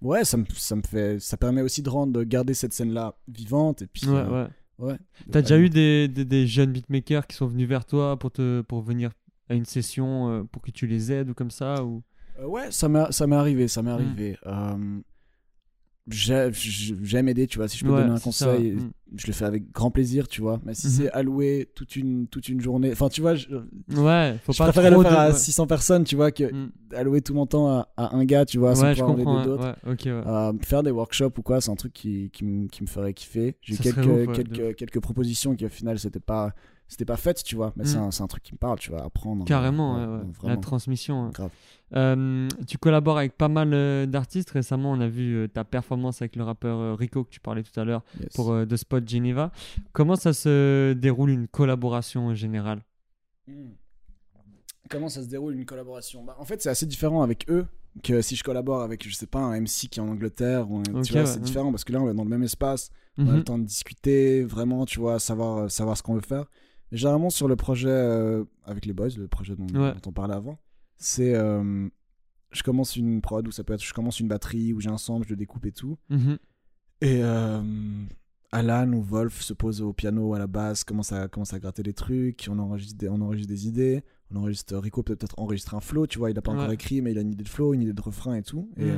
ouais, ça me, ça me fait. Ça permet aussi de rendre, de garder cette scène-là vivante. Et puis. Ouais. T'as déjà eu des, des, des jeunes beatmakers qui sont venus vers toi pour, te, pour venir à une session euh, pour que tu les aides ou comme ça ou... Euh, ouais, ça m'est ça m'est arrivé, ça m'est Mm. arrivé. Euh, J'aime aider, tu vois. Si je peux Ouais, donner un ça, conseil. Mm. je le fais avec grand plaisir, tu vois. Mais si Mhm. c'est alloué toute une, toute une journée, enfin, tu vois, je, Ouais, faut je pas préférais trop le faire de- à ouais. 600 personnes, tu vois, que Mm. allouer tout mon temps à, à un gars, tu vois, sans Ouais, pouvoir en aider d'autres. ouais. Euh, faire des workshops ou quoi, c'est un truc qui, qui, me- ferait kiffer. J'ai eu quelques, ouf, quelques, quelques propositions qui au final c'était pas, c'était pas faites, tu vois. Mais c'est Mm. un, un truc qui me parle, tu vois, apprendre. Carrément, Ouais, ouais, la transmission. ouais. Grave. Euh, tu collabores avec pas mal euh, d'artistes. Récemment, on a vu euh, ta performance avec le rappeur euh, Rico que tu parlais tout à l'heure Yes. pour euh, The Spot Geneva. Comment ça se déroule une collaboration en général? Hmm. Comment ça se déroule une collaboration? Bah, En fait, c'est assez différent avec eux que si je collabore avec, je sais pas, un MC qui est en Angleterre. Ou un- Ok, tu vois, ouais, c'est ouais. différent parce que là, on est dans le même espace. On a Mhm. le temps de discuter, vraiment, tu vois, savoir, euh, savoir ce qu'on veut faire. Mais généralement, sur le projet euh, avec les boys, le projet dont, Ouais. dont on parlait avant, c'est. euh, je commence une prod ou ça peut être je commence une batterie où j'ai un sample, je découpe et tout. Mhm. Et euh, Alan ou Wolf se pose au piano à la basse, commence à, commence à gratter des trucs, on enregistre des, on enregistre des idées, on enregistre, Rico peut peut-être enregistrer un flow, tu vois, il a pas encore écrit, mais il a une idée de flow, une idée de refrain et tout. Et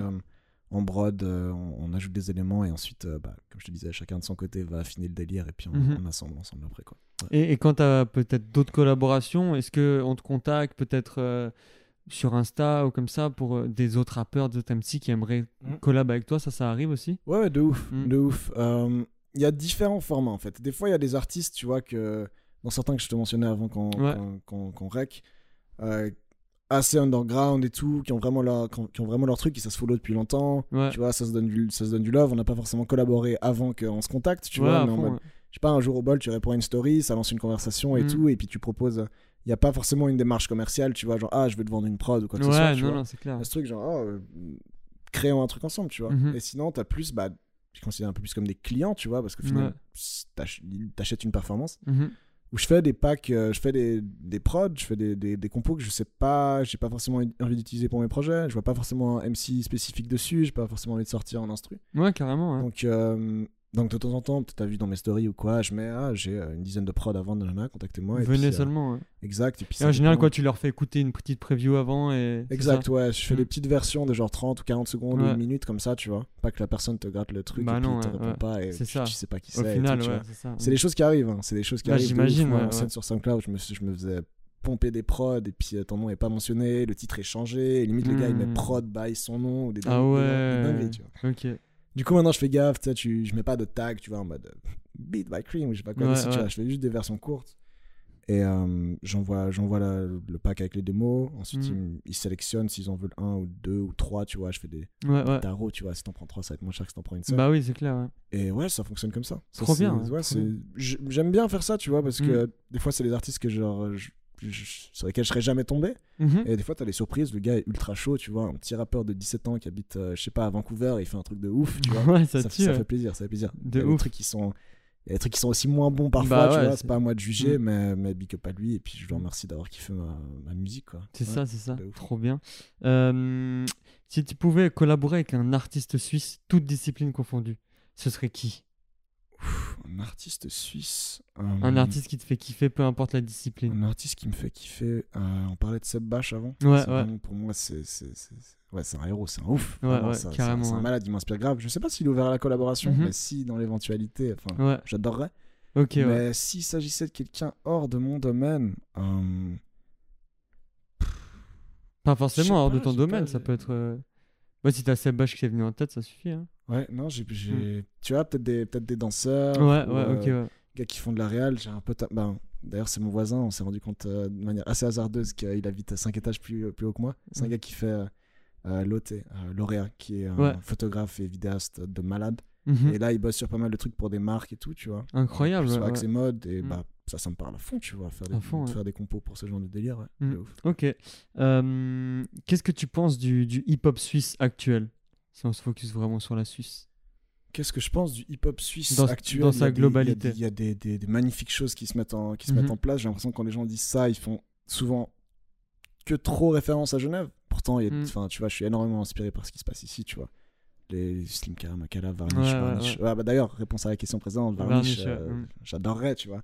on brode, euh, on, on ajoute des éléments et ensuite, euh, bah, comme je te disais, chacun de son côté va affiner le délire et puis on, Mhm. on assemble ensemble après. Quoi. Et, et quand tu as peut-être d'autres collaborations, est-ce qu'on te contacte peut-être euh, sur Insta ou comme ça pour euh, des autres rappeurs, d'autres MC qui aimeraient Mhm. collab avec toi? Ça, ça arrive aussi? Ouais, ouais, de ouf, Mm. de ouf. Euh, Il y a différents formats en fait. Des fois, il y a des artistes, tu vois, que dans certains que je te mentionnais avant qu'on Ouais. qu'on- rec, euh, assez underground et tout, qui ont vraiment leur, qui ont, vraiment leur truc, qui ça se follow depuis longtemps. Ouais. Tu vois, ça se donne du, ça se donne du love. On n'a pas forcément collaboré avant qu'on se contacte, tu Ouais, vois. mais en fond, mode- ouais. Je sais pas, un jour au bol, tu réponds à une story, ça lance une conversation et Mm. tout, et puis tu proposes. Il n'y a pas forcément une démarche commerciale, tu vois, genre, ah, je veux te vendre une prod ou quoi que ce soit. Ouais, tu non, vois. non, c'est clair. Ce truc genre, oh, euh, créons un truc ensemble, tu vois. Mhm. Et sinon, t'as plus, bah, je considère un peu plus comme des clients, tu vois, parce que finalement, Ouais. t'ach- ils t'achètent une performance. Mhm. Où je fais des packs, euh, je fais des, des prods, je fais des, des, des compos que je sais pas, j'ai pas forcément envie d'utiliser pour mes projets. Je vois pas forcément un MC spécifique dessus, j'ai pas forcément envie de sortir en instru. Ouais, carrément. Donc, euh, donc de temps en temps, peut-être t'as vu dans mes stories ou quoi, je mets, ah, j'ai euh, une dizaine de prods à vendre, nanana, contactez-moi. et Venez puis, euh, seulement. ouais. Exact. Et puis Et en général, dépend. quoi, tu leur fais écouter une petite preview avant et. Exact, ouais. Je fais Mm. des petites versions de genre 30 ou 40 secondes ou une minute comme ça, tu vois. Pas que la personne te gratte le truc Bah et puis non, te ouais, répond ouais. pas et tu, ça. tu sais pas qui Au c'est. et final, tout, ouais, c'est ça. C'est des choses qui arrivent, hein. c'est des choses qui Bah, arrivent. de j'imagine. Moi, sur SoundCloud, je me, je me faisais pomper des prods et puis euh, ton nom est pas mentionné, le titre est changé, et limite le gars il met Mm. prod by son nom ou des, Ah des ouais. Ok. Du coup maintenant je fais gaffe, tu sais, tu, je mets pas de tag, tu vois, en mode euh, beat by cream ou je sais pas quoi, Ouais, dessus, tu ouais. vois. je fais juste des versions courtes. Et euh, j'envoie j'envoie le pack avec les démos. Ensuite, Mm. ils, sélectionnent s'ils en veulent un ou deux ou trois, tu vois. Je fais des, Ouais, ouais. tarots, tu vois. Si t'en prends trois, ça va être moins cher que si t'en prends une seule. Bah oui, c'est clair. Et ouais, ça fonctionne comme ça. Ça, Trop c'est- bien, J'aime bien faire ça, tu vois, parce que Mm. des fois, c'est des artistes que genre, je- sur lesquels je serais jamais tombé. Mhm. Et des fois, t'as des surprises. Le gars est ultra chaud, tu vois. Un petit rappeur de 17 ans qui habite, euh, je sais pas, à Vancouver, il fait un truc de ouf, tu vois. Ouais, ça, ça, tue. ça ouais. fait plaisir, ça fait plaisir. De il y a des ouf. trucs qui sont. Il y a des trucs qui sont aussi moins bons parfois, Bah tu ouais, vois. c'est- pas à moi de juger, Mm. mais, mais big up à lui. Et puis, je lui remercie d'avoir kiffé ma, ma musique, quoi. C'est ça, c'est ça. ouf. Trop bien. Euh, si tu pouvais collaborer avec un artiste suisse, toutes disciplines confondues, ce serait qui? Un artiste suisse. Un euh, artiste qui te fait kiffer, peu importe la discipline. Un artiste qui me fait kiffer. euh, on parlait de Seb Bash avant. Ouais, ouais. vraiment, pour moi, c'est ouais, un héros, c'est un ouf. Ouais, ouais, C'est un malade, il m'inspire grave. Je sais pas s'il est ouvert à la collaboration, Mhm. mais si, dans l'éventualité, enfin, j'adorerais. ok, ouais. mais s'il s'agissait de quelqu'un hors de mon domaine, euh, Pas forcément hors de ton domaine, pas, ça peut être. Ouais, si t'as Seb Bash qui t'est venu en tête, ça suffit. Hein. ouais, non, j'ai, j'ai- tu vois, peut-être des, peut-être des danseurs. Ouais, ou, ouais, euh, ok, ouais. gars qui font de la réal, j'ai un peu. ta- ben, D'ailleurs, c'est mon voisin, on s'est rendu compte euh, de manière assez hasardeuse qu'il habite à 5 étages plus, plus haut que moi. C'est un Mhm. gars qui fait euh, euh, Lotte, euh, Lauréat, qui est un Ouais. photographe et vidéaste de malade. Mhm. Et là, il bosse sur pas mal de trucs pour des marques et tout, tu vois. Incroyable. Sur ouais, ouais. mode, et Mhm. bah, ça, ça me parle à fond, tu vois. Faire des, fond, ouais. faire des compos pour ce genre de délire, ouais. Ouf. Ok. Euh, Qu'est-ce que tu penses du, du hip-hop suisse actuel? Si on se focus vraiment sur la Suisse. Qu'est-ce que je pense du hip-hop suisse Dans- actuel? dans sa globalité. Il y a des, il y a des- des- des magnifiques choses qui se mettent en, qui se Mhm. mettent en place. J'ai l'impression que quand les gens disent ça, ils font souvent que trop référence à Genève. Pourtant, il y a- enfin, tu vois, je suis énormément inspiré par ce qui se passe ici, tu vois. Les Slim Cara, Makala, Varnish, Ouais, ouais, Varnish. ouais. Ah, bah, D'ailleurs, réponse à la question précédente, Varnish, euh, mhm. j'adorerais, tu vois.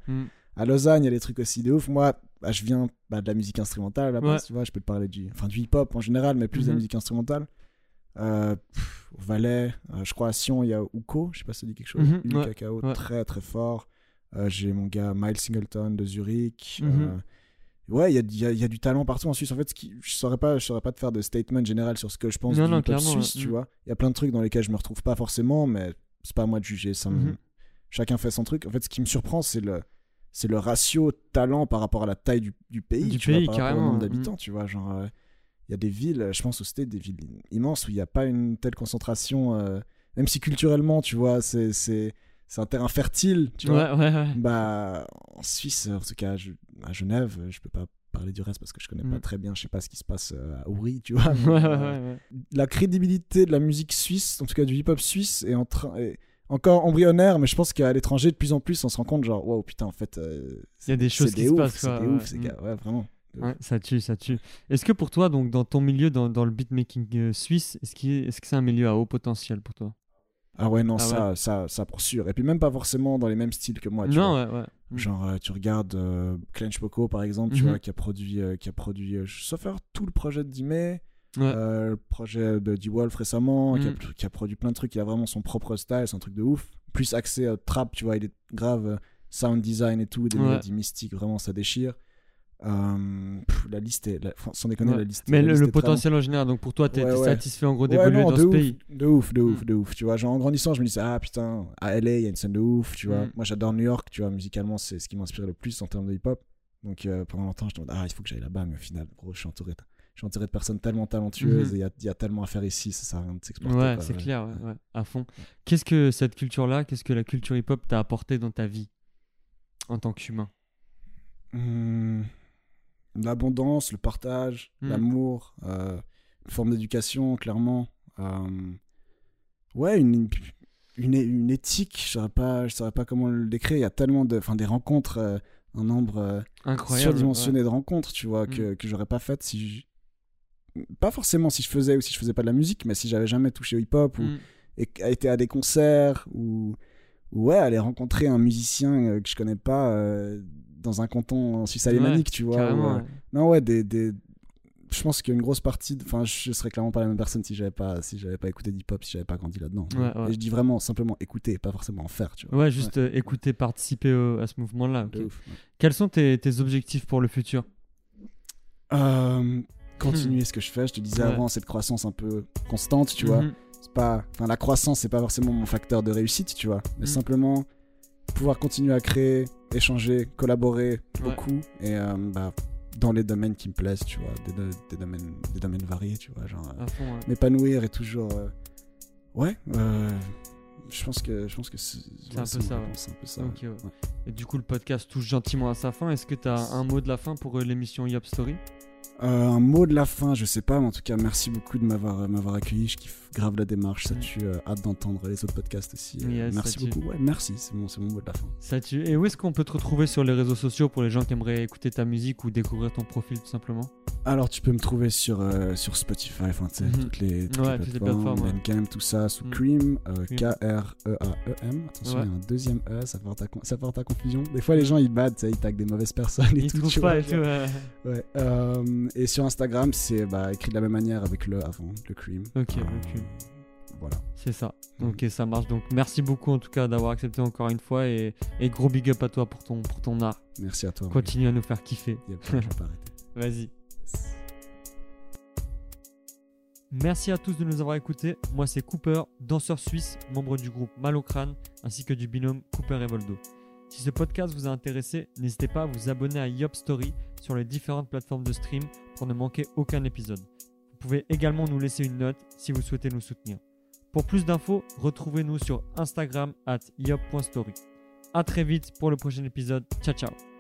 À Lausanne, il y a des trucs aussi de ouf. Moi, bah, je viens bah, de la musique instrumentale à la base, Ouais. tu vois. Je peux te parler du, enfin, du hip-hop en général, mais plus de la Mhm. musique instrumentale. Euh, pff, au Valais, euh, je crois à Sion, il y a Uko, je sais pas si ça dit quelque chose. Ouais, Cacao, ouais. très très fort. Euh, J'ai mon gars Miles Singleton de Zurich. Mhm. Ouais, il y a, il y a- il y a du talent partout en Suisse. En fait, ce qui, je saurais pas, je saurais pas te faire de statement général sur ce que je pense Non, du non, suisse, tu Mhm. vois. Il y a plein de trucs dans lesquels je me retrouve pas forcément, mais c'est pas à moi de juger. Ça me-. Chacun fait son truc. En fait, ce qui me surprend, c'est le c'est le ratio talent par rapport à la taille du, du pays, Du tu vois, pays, par rapport carrément, au nombre ouais. d'habitants, tu vois, genre euh, il y a des villes, je pense au State, des villes immenses où il n'y a pas une telle concentration, euh, même si culturellement, tu vois, c'est c'est un terrain fertile, tu vois. Ouais, ouais, ouais. Bah en Suisse, en tout cas à Ge- à Genève, je peux pas parler du reste parce que je connais Mm. pas très bien, je sais pas ce qui se passe euh, à Ouri, tu vois. Ouais, mais, ouais, ouais, ouais. la crédibilité de la musique suisse, en tout cas du hip-hop suisse, est en train est encore embryonnaire, mais je pense qu'à l'étranger, de plus en plus, on se rend compte, genre, waouh, putain, en fait, euh, Il y a des c'est choses qui des se ouf, passent, C'est des ouais. ouf, ces Mm. gars, ouais, vraiment. Ouais, ça tue, ça tue. Est-ce que pour toi, donc dans ton milieu, dans, dans le beatmaking euh, suisse, est-ce est- que c'est un milieu à haut potentiel pour toi? Ah ouais, non, Ah ça, ça, ça pour sûr. Et puis même pas forcément dans les mêmes styles que moi, tu Non, vois. ouais, ouais. Mm. Genre, euh, tu regardes euh, Clench Poco, par exemple, tu Mhm. vois, qui a produit, euh, qui a produit sauf faire tout le projet de Dimé, Ouais. euh, le projet de D-Wolf récemment, qui, a, Mhm. qui a produit plein de trucs, il a vraiment son propre style, c'est un truc de ouf. Plus accès euh, trap, tu vois, il est grave euh, sound design et tout, des Ouais. mélodies mystiques, vraiment ça déchire. Euh, pff, la liste est, la- sans déconner, Ouais. la liste Mais la le, liste le potentiel en général, donc pour toi, t'es Ouais, satisfait en gros d'évoluer dans de ce ouf, pays? De ouf, de ouf, Mm. de ouf. Tu vois, genre en grandissant, je me disais, ah putain, à LA, il y a une scène de ouf, tu vois. Mm. Moi, j'adore New York, tu vois, musicalement, c'est ce qui m'inspire le plus en termes de hip-hop. Donc euh, pendant longtemps, je me disais, ah, il faut que j'aille là-bas, mais au final, gros, je suis entouré de, suis entouré de personnes tellement talentueuses Mhm. et il y a, il y a tellement à faire ici, ça sert à rien de s'exporter. Ouais, c'est clair, ouais, ouais, à fond. Qu'est-ce que cette culture-là, qu'est-ce que la culture hip-hop t'a apporté dans ta vie en tant qu'humain? Hmm, L'abondance, le partage, Mm. l'amour, euh, une forme d'éducation, clairement. Euh, ouais, une, une, une éthique, je saurais pas, je saurais pas comment le décrire. Il y a tellement de, enfin, des rencontres, euh, un nombre surdimensionné de rencontres, tu vois, que, que j'aurais pas faites si pas forcément si je faisais ou si je faisais pas de la musique, mais si j'avais jamais touché au hip-hop ouais. ou Mm. et été à des concerts ou, ou ouais, aller rencontrer un musicien euh, que je connais pas euh, dans un canton en Suisse alémanique, tu vois. Ou, euh, ouais. Non, ouais, des, des... je pense qu'il y a une grosse partie. Enfin, je serais clairement pas la même personne si j'avais pas, si j'avais pas écouté d'hip-hop, si j'avais pas grandi là-dedans. Ouais, ouais. Et je dis vraiment simplement écouter, pas forcément en faire, tu vois. Ouais, juste euh, écouter, participer au- à ce mouvement-là. ouais. Quels sont tes, tes objectifs pour le futur? Euh, continuer ce que je fais. Je te disais Ouais. avant, cette croissance un peu constante, tu vois. Mhm. C'est pas, enfin, la croissance, c'est pas forcément mon facteur de réussite, tu vois. Mais Mm. simplement pouvoir continuer à créer, échanger, collaborer Ouais. beaucoup et euh, bah, dans les domaines qui me plaisent, tu vois, des, do- des domaines, des domaines variés, tu vois, genre euh, ouais. m'épanouir et toujours, euh, ouais. je pense que, je pense que c'est un peu ça, ouais. réponse, C'est un peu ça. Ok, ouais. ouais. Et du coup, le podcast touche gentiment à sa fin. Est-ce que tu as un mot de la fin pour euh, l'émission Yop Story? Un mot de la fin, je sais pas, mais en tout cas, merci beaucoup de m'avoir euh, m'avoir accueilli. Je kiffe grave la démarche. Ça tue. euh, hâte d'entendre les autres podcasts aussi. Euh, Yes, merci beaucoup. Ouais, merci. C'est mon, mon mot de la fin. Ça tue. Et où est-ce qu'on peut te retrouver sur les réseaux sociaux pour les gens qui aimeraient écouter ta musique ou découvrir ton profil tout simplement? Alors, tu peux me trouver sur, euh, sur Spotify, enfin, tu sais, Mhm. toutes les, toutes Ouais, les toutes les plateformes, plateformes, ouais. Tout ça, sous Mm. Cream, euh, Cream. K-R-E-A-E-M. Attention, il y a un deuxième E, ça porte à, ça porte à confusion. Des fois, les gens, ils battent, ils taguent des mauvaises personnes et Ils tout. pas et tout. et sur Instagram, c'est bah, écrit de la même manière avec le avant, le Cream. Ok, Euh, ok. Voilà. C'est ça. Mhm. Ok, ça marche. Donc merci beaucoup en tout cas d'avoir accepté encore une fois et, et gros big up à toi pour ton, pour ton art. Merci à toi. Continue à nous faire kiffer. Vas-y. Merci à tous de nous avoir écoutés. Moi, c'est Cooper, danseur suisse, membre du groupe Malocrane, ainsi que du binôme Cooper et Voldo. Si ce podcast vous a intéressé, n'hésitez pas à vous abonner à Yop Story sur les différentes plateformes de stream pour ne manquer aucun épisode. Vous pouvez également nous laisser une note si vous souhaitez nous soutenir. Pour plus d'infos, retrouvez-nous sur Instagram at yop.story. A très vite pour le prochain épisode. Ciao ciao